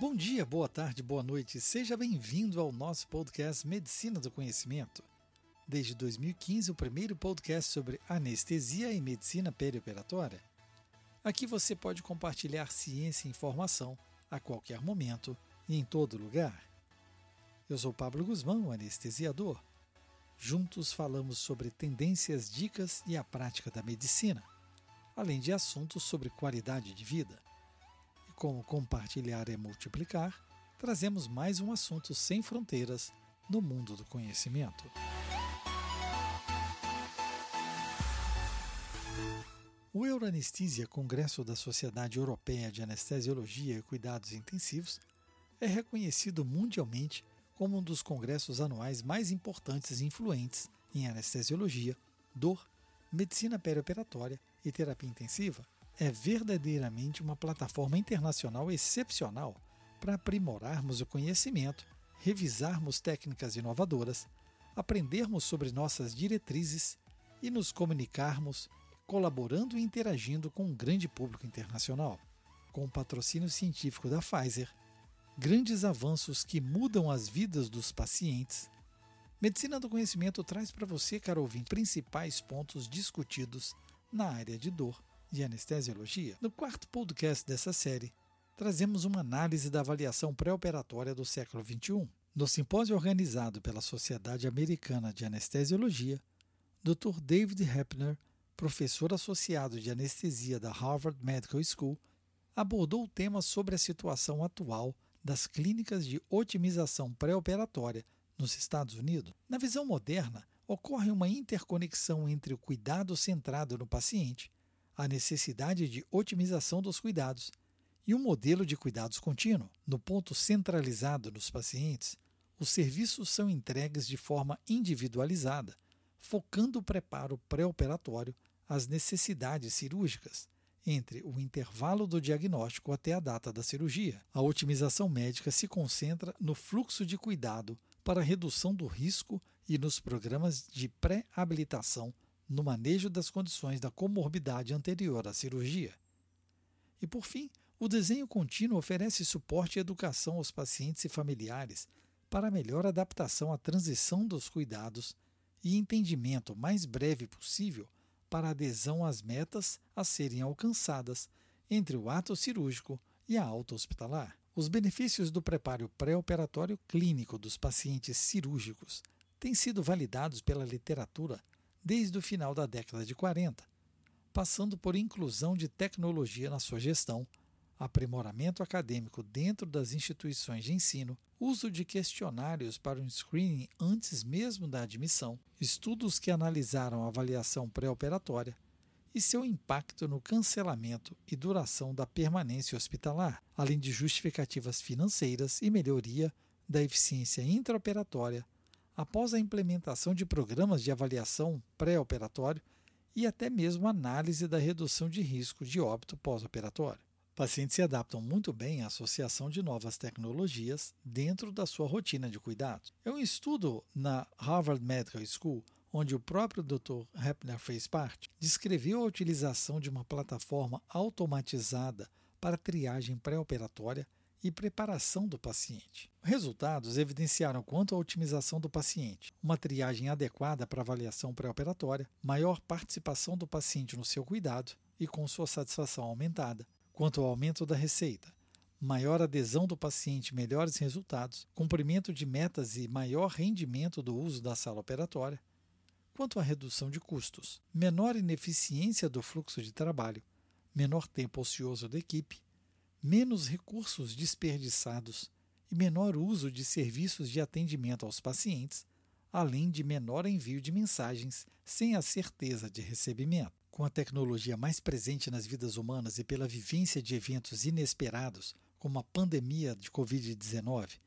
Bom dia, boa tarde, boa noite. Seja bem-vindo ao nosso podcast Medicina do Conhecimento. Desde 2015, o primeiro podcast sobre anestesia e medicina perioperatória. Aqui você pode compartilhar ciência e informação a qualquer momento e em todo lugar. Eu sou Pablo Guzmão, anestesiador. Juntos falamos sobre tendências, dicas e a prática da medicina, além de assuntos sobre qualidade de vida. E como compartilhar é multiplicar, trazemos mais um assunto sem fronteiras no mundo do conhecimento. O Euroanestesia, Congresso da Sociedade Europeia de Anestesiologia e Cuidados Intensivos, é reconhecido mundialmente como um dos congressos anuais mais importantes e influentes em anestesiologia, dor, medicina perioperatória e terapia intensiva. É verdadeiramente uma plataforma internacional excepcional para aprimorarmos o conhecimento, revisarmos técnicas inovadoras, aprendermos sobre nossas diretrizes e nos comunicarmos colaborando e interagindo com um grande público internacional. Com o patrocínio científico da Pfizer, grandes avanços que mudam as vidas dos pacientes. Medicina do Conhecimento traz para você, caro ouvinte, principais pontos discutidos na área de dor e anestesiologia. No quarto podcast dessa série, trazemos uma análise da avaliação pré-operatória do século XXI. No simpósio organizado pela Sociedade Americana de Anestesiologia, Dr. David Heppner professor associado de anestesia da Harvard Medical School, abordou o tema sobre a situação atual das clínicas de otimização pré-operatória nos Estados Unidos. Na visão moderna, ocorre uma interconexão entre o cuidado centrado no paciente, a necessidade de otimização dos cuidados e um modelo de cuidados contínuo. No ponto centralizado nos pacientes, os serviços são entregues de forma individualizada, focando o preparo pré-operatório às necessidades cirúrgicas, entre o intervalo do diagnóstico até a data da cirurgia. A otimização médica se concentra no fluxo de cuidado para redução do risco e nos programas de pré-habilitação no manejo das condições da comorbidade anterior à cirurgia. E por fim, o desenho contínuo oferece suporte e educação aos pacientes e familiares para melhor adaptação à transição dos cuidados e entendimento mais breve possível para adesão às metas a serem alcançadas entre o ato cirúrgico e a alta hospitalar. Os benefícios do preparo pré-operatório clínico dos pacientes cirúrgicos têm sido validados pela literatura desde o final da década de 40, passando por inclusão de tecnologia na sua gestão aprimoramento acadêmico dentro das instituições de ensino, uso de questionários para um screening antes mesmo da admissão, estudos que analisaram a avaliação pré-operatória e seu impacto no cancelamento e duração da permanência hospitalar, além de justificativas financeiras e melhoria da eficiência intraoperatória após a implementação de programas de avaliação pré-operatório e até mesmo análise da redução de risco de óbito pós-operatório. Pacientes se adaptam muito bem à associação de novas tecnologias dentro da sua rotina de cuidados. É um estudo na Harvard Medical School, onde o próprio Dr. Heppner fez parte, descreveu a utilização de uma plataforma automatizada para triagem pré-operatória e preparação do paciente. Resultados evidenciaram quanto à otimização do paciente, uma triagem adequada para avaliação pré-operatória, maior participação do paciente no seu cuidado e com sua satisfação aumentada, Quanto ao aumento da receita, maior adesão do paciente, melhores resultados, cumprimento de metas e maior rendimento do uso da sala operatória. Quanto à redução de custos, menor ineficiência do fluxo de trabalho, menor tempo ocioso da equipe, menos recursos desperdiçados e menor uso de serviços de atendimento aos pacientes, além de menor envio de mensagens sem a certeza de recebimento com a tecnologia mais presente nas vidas humanas e pela vivência de eventos inesperados, como a pandemia de Covid-19,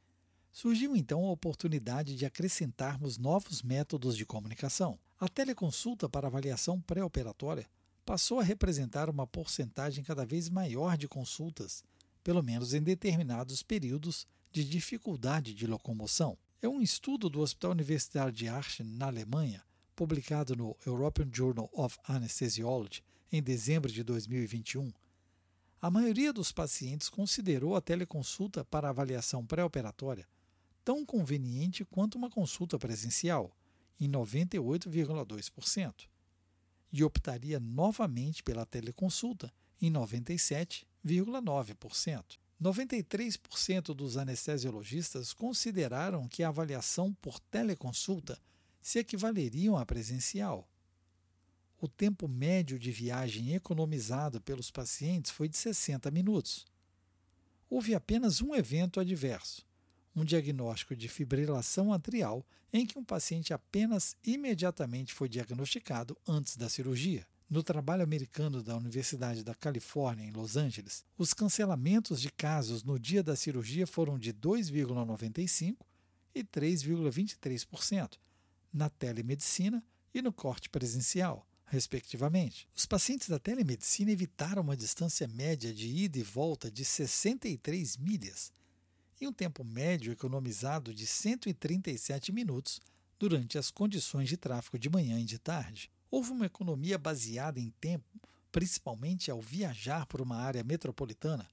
surgiu então a oportunidade de acrescentarmos novos métodos de comunicação. A teleconsulta para avaliação pré-operatória passou a representar uma porcentagem cada vez maior de consultas, pelo menos em determinados períodos de dificuldade de locomoção. É um estudo do Hospital Universitário de Aachen, na Alemanha, publicado no European Journal of Anesthesiology, em dezembro de 2021, a maioria dos pacientes considerou a teleconsulta para avaliação pré-operatória tão conveniente quanto uma consulta presencial, em 98,2%, e optaria novamente pela teleconsulta, em 97,9%. 93% dos anestesiologistas consideraram que a avaliação por teleconsulta se equivaleriam à presencial. O tempo médio de viagem economizado pelos pacientes foi de 60 minutos. Houve apenas um evento adverso, um diagnóstico de fibrilação atrial em que um paciente apenas imediatamente foi diagnosticado antes da cirurgia. No trabalho americano da Universidade da Califórnia, em Los Angeles, os cancelamentos de casos no dia da cirurgia foram de 2,95% e 3,23% na telemedicina e no corte presencial, respectivamente. Os pacientes da telemedicina evitaram uma distância média de ida e volta de 63 milhas e um tempo médio economizado de 137 minutos durante as condições de tráfego de manhã e de tarde. Houve uma economia baseada em tempo, principalmente ao viajar por uma área metropolitana,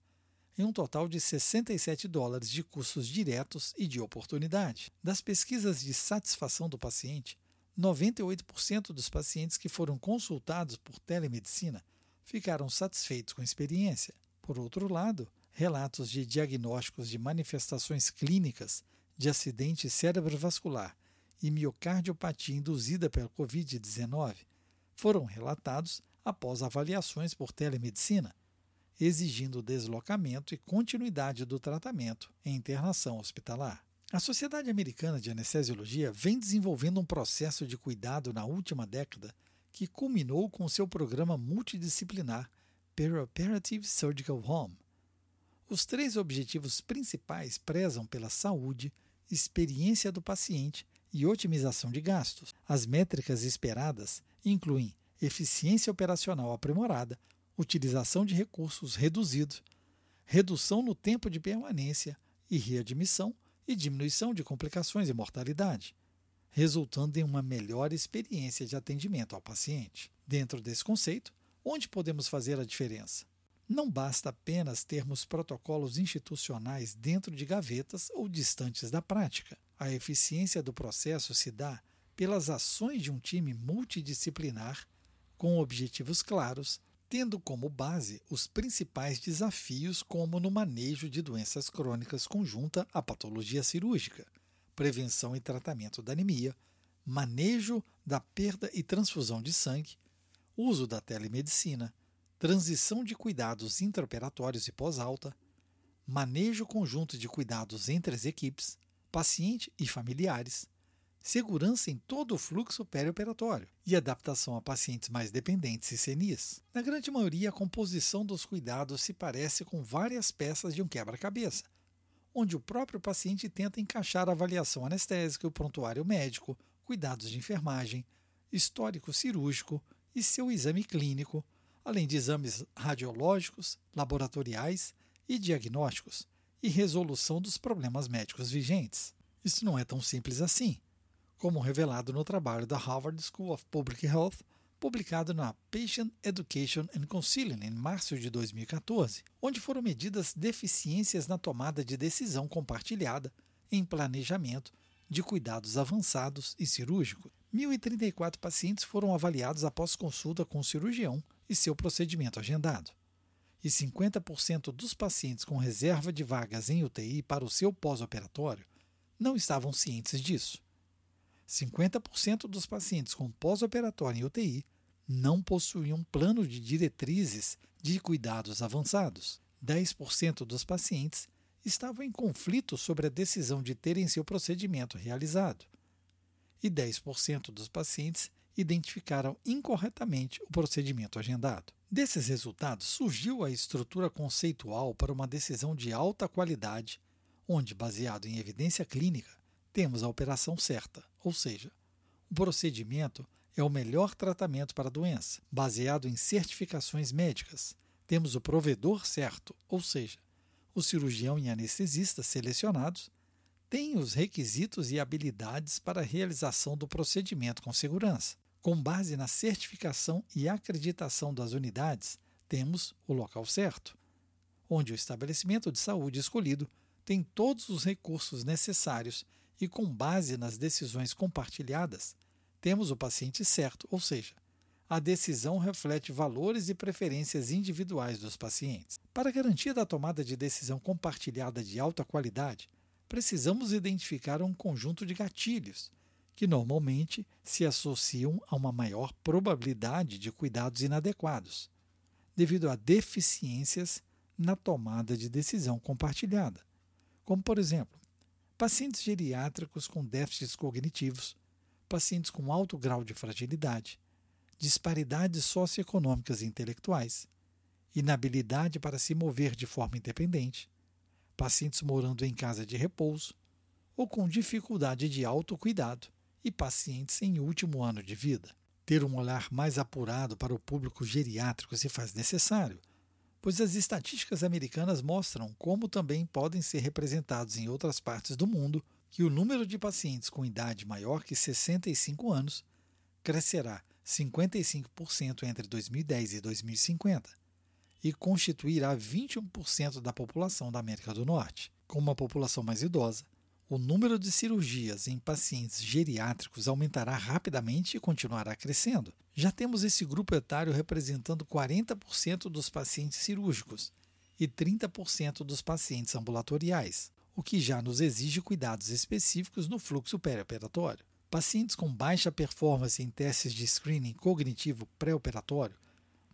em um total de 67 dólares de custos diretos e de oportunidade. Das pesquisas de satisfação do paciente, 98% dos pacientes que foram consultados por telemedicina ficaram satisfeitos com a experiência. Por outro lado, relatos de diagnósticos de manifestações clínicas de acidente cerebrovascular e miocardiopatia induzida pela Covid-19 foram relatados após avaliações por telemedicina, exigindo deslocamento e continuidade do tratamento em internação hospitalar. A Sociedade Americana de Anestesiologia vem desenvolvendo um processo de cuidado na última década que culminou com seu programa multidisciplinar Perioperative Surgical Home. Os três objetivos principais prezam pela saúde, experiência do paciente e otimização de gastos. As métricas esperadas incluem eficiência operacional aprimorada, utilização de recursos reduzidos, redução no tempo de permanência e readmissão e diminuição de complicações e mortalidade, resultando em uma melhor experiência de atendimento ao paciente. Dentro desse conceito, onde podemos fazer a diferença? Não basta apenas termos protocolos institucionais dentro de gavetas ou distantes da prática. A eficiência do processo se dá pelas ações de um time multidisciplinar com objetivos claros, tendo como base os principais desafios, como no manejo de doenças crônicas conjunta à patologia cirúrgica, prevenção e tratamento da anemia, manejo da perda e transfusão de sangue, uso da telemedicina, transição de cuidados intraoperatórios e pós-alta, manejo conjunto de cuidados entre as equipes, paciente e familiares, segurança em todo o fluxo perioperatório e adaptação a pacientes mais dependentes e senis. Na grande maioria, a composição dos cuidados se parece com várias peças de um quebra-cabeça, onde o próprio paciente tenta encaixar a avaliação anestésica, o prontuário médico, cuidados de enfermagem, histórico cirúrgico e seu exame clínico, além de exames radiológicos, laboratoriais e diagnósticos, e resolução dos problemas médicos vigentes. Isso não é tão simples assim, como revelado no trabalho da Harvard School of Public Health, publicado na Patient Education and Counseling em março de 2014, onde foram medidas deficiências na tomada de decisão compartilhada em planejamento de cuidados avançados e cirúrgicos. 1.034 pacientes foram avaliados após consulta com o cirurgião e seu procedimento agendado e 50% dos pacientes com reserva de vagas em UTI para o seu pós-operatório não estavam cientes disso. 50% dos pacientes com pós-operatório em UTI não possuíam plano de diretrizes de cuidados avançados. 10% dos pacientes estavam em conflito sobre a decisão de terem seu procedimento realizado. E 10% dos pacientes identificaram incorretamente o procedimento agendado. Desses resultados surgiu a estrutura conceitual para uma decisão de alta qualidade, onde, baseado em evidência clínica, temos a operação certa, ou seja, o procedimento é o melhor tratamento para a doença, baseado em certificações médicas. Temos o provedor certo, ou seja, o cirurgião e anestesista selecionados têm os requisitos e habilidades para a realização do procedimento com segurança Com base na certificação e acreditação das unidades, temos o local certo, onde o estabelecimento de saúde escolhido tem todos os recursos necessários e, com base nas decisões compartilhadas, temos o paciente certo, ou seja, a decisão reflete valores e preferências individuais dos pacientes. Para garantia da tomada de decisão compartilhada de alta qualidade, precisamos identificar um conjunto de gatilhos que normalmente se associam a uma maior probabilidade de cuidados inadequados, devido a deficiências na tomada de decisão compartilhada, como, por exemplo, pacientes geriátricos com déficits cognitivos, pacientes com alto grau de fragilidade, disparidades socioeconômicas e intelectuais, inabilidade para se mover de forma independente, pacientes morando em casa de repouso ou com dificuldade de autocuidado, e pacientes em último ano de vida. Ter um olhar mais apurado para o público geriátrico se faz necessário, pois as estatísticas americanas mostram como também podem ser representados em outras partes do mundo que o número de pacientes com idade maior que 65 anos crescerá 55% entre 2010 e 2050 e constituirá 21% da população da América do Norte. Com uma população mais idosa, o número de cirurgias em pacientes geriátricos aumentará rapidamente e continuará crescendo. Já temos esse grupo etário representando 40% dos pacientes cirúrgicos e 30% dos pacientes ambulatoriais, o que já nos exige cuidados específicos no fluxo perioperatório. Pacientes com baixa performance em testes de screening cognitivo pré-operatório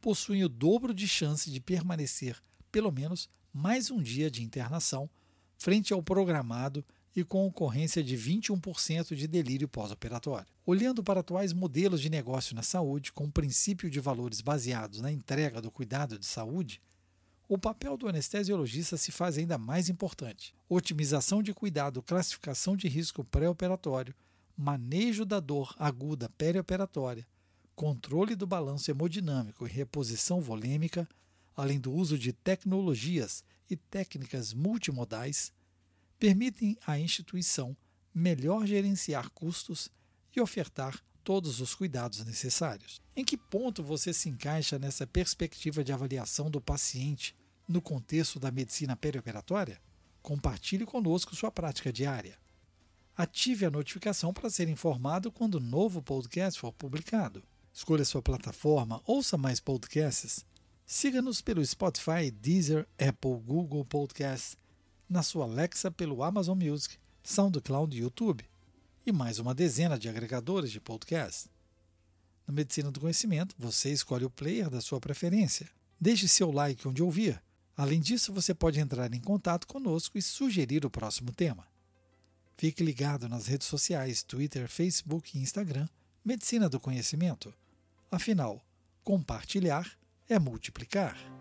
possuem o dobro de chance de permanecer pelo menos mais um dia de internação frente ao programado e com ocorrência de 21% de delírio pós-operatório. Olhando para atuais modelos de negócio na saúde, com o princípio de valores baseados na entrega do cuidado de saúde, o papel do anestesiologista se faz ainda mais importante. Otimização de cuidado, classificação de risco pré-operatório, manejo da dor aguda perioperatória, controle do balanço hemodinâmico e reposição volêmica, além do uso de tecnologias e técnicas multimodais, permitem à instituição melhor gerenciar custos e ofertar todos os cuidados necessários. Em que ponto você se encaixa nessa perspectiva de avaliação do paciente no contexto da medicina perioperatória? Compartilhe conosco sua prática diária. Ative a notificação para ser informado quando o novo podcast for publicado. Escolha sua plataforma, ouça mais podcasts. Siga-nos pelo Spotify, Deezer, Apple, Google Podcasts na sua Alexa pelo Amazon Music, SoundCloud e YouTube, e mais uma dezena de agregadores de podcast. Na Medicina do Conhecimento, você escolhe o player da sua preferência. Deixe seu like onde ouvir. Além disso, você pode entrar em contato conosco e sugerir o próximo tema. Fique ligado nas redes sociais Twitter, Facebook e Instagram Medicina do Conhecimento. Afinal, compartilhar é multiplicar.